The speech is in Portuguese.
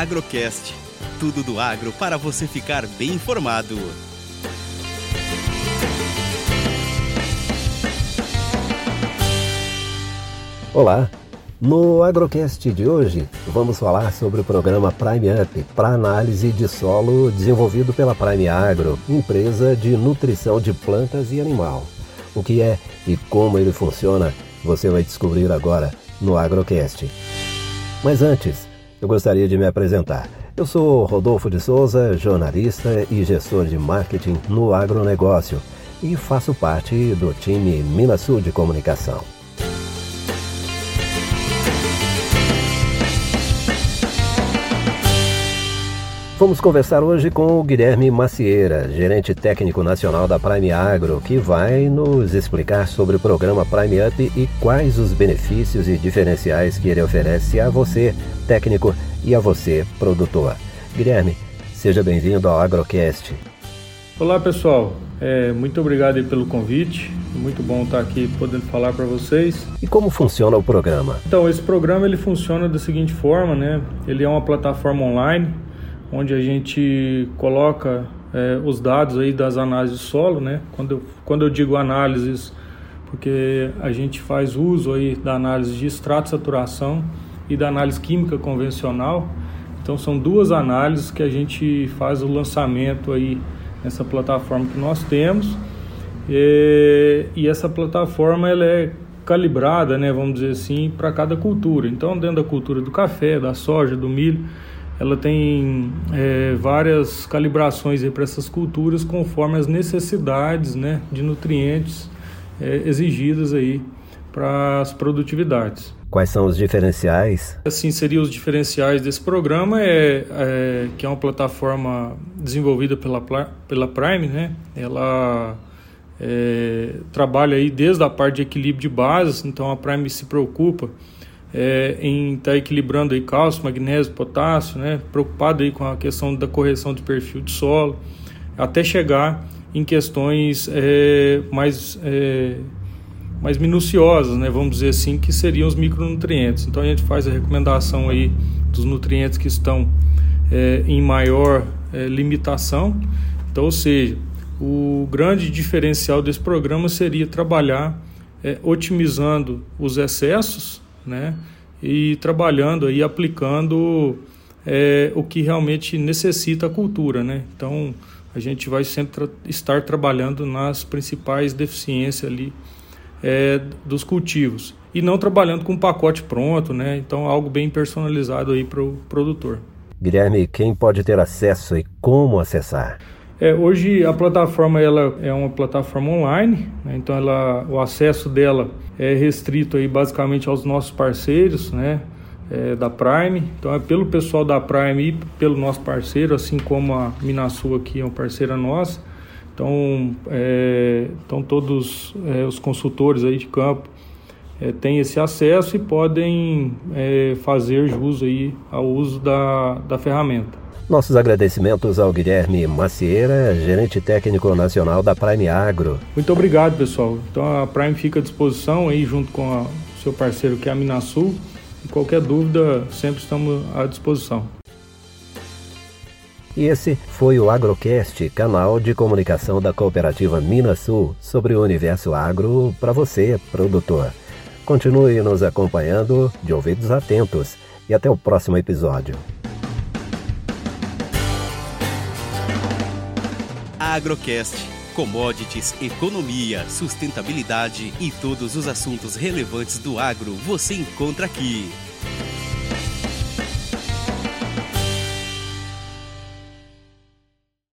Agrocast. Tudo do agro para você ficar bem informado. Olá! No Agrocast de hoje, vamos falar sobre o programa Prime Up para análise de solo desenvolvido pela Prime Agro, empresa de nutrição de plantas e animal. O que é e como ele funciona, você vai descobrir agora no Agrocast. Mas antes, eu gostaria de me apresentar. Eu sou Rodolfo de Souza, jornalista e gestor de marketing no agronegócio e faço parte do time Minasul de Comunicação. Vamos conversar hoje com o Guilherme Macieira, gerente técnico nacional da Prime Agro, que vai nos explicar sobre o programa Prime Up e quais os benefícios e diferenciais que ele oferece a você, técnico, e a você, produtor. Guilherme, seja bem-vindo ao Agrocast. Olá, pessoal. É, muito obrigado pelo convite. Muito bom estar aqui podendo falar para vocês. E como funciona o programa? Então, esse programa ele funciona da seguinte forma, né? Ele é uma plataforma online onde a gente coloca é, os dados aí das análises de solo, né? Quando eu, quando eu digo análises, porque a gente faz uso aí da análise de extrato saturação e da análise química convencional. Então são duas análises que a gente faz o lançamento aí nessa plataforma que nós temos. E, e essa plataforma ela é calibrada, né, vamos dizer assim, para cada cultura. Então dentro da cultura do café, da soja, do milho, ela tem é, várias calibrações para essas culturas conforme as necessidades né, de nutrientes é, exigidas aí para as produtividades. Quais são os diferenciais? Assim, seriam os diferenciais desse programa, é, é, que é uma plataforma desenvolvida pela, pela Prime, né? Ela é, trabalha aí desde a parte de equilíbrio de bases, então a Prime se preocupa é, em estar tá equilibrando aí cálcio, magnésio, potássio, né? Preocupado aí com a questão da correção de perfil de solo, até chegar em questões é, mais é, mais minuciosas, né? Vamos dizer assim, que seriam os micronutrientes. Então a gente faz a recomendação aí dos nutrientes que estão é, em maior é, limitação. Então, ou seja, o grande diferencial desse programa seria trabalhar é, otimizando os excessos né? E trabalhando aí, aplicando é, o que realmente necessita a cultura, né? Então, a gente vai sempre tra estar trabalhando nas principais deficiências ali é, dos cultivos e não trabalhando com um pacote pronto, né? Então, algo bem personalizado aí para o produtor. Guilherme, quem pode ter acesso e como acessar? É, hoje a plataforma ela é uma plataforma online, né? então ela, o acesso dela é restrito aí basicamente aos nossos parceiros, né? É, da Prime, então é pelo pessoal da Prime e pelo nosso parceiro, assim como a Minasul aqui é uma parceira nossa. Então, é, então todos é, os consultores aí de campo é, têm esse acesso e podem é, fazer jus aí ao uso da, da ferramenta. Nossos agradecimentos ao Guilherme Macieira, gerente técnico nacional da Prime Agro. Muito obrigado, pessoal. Então a Prime fica à disposição aí junto com o seu parceiro que é a Minasul. E qualquer dúvida, sempre estamos à disposição. E esse foi o Agrocast, canal de comunicação da cooperativa Minasul sobre o universo agro para você, produtor. Continue nos acompanhando de ouvidos atentos e até o próximo episódio. Agrocast. Commodities, economia, sustentabilidade e todos os assuntos relevantes do agro você encontra aqui.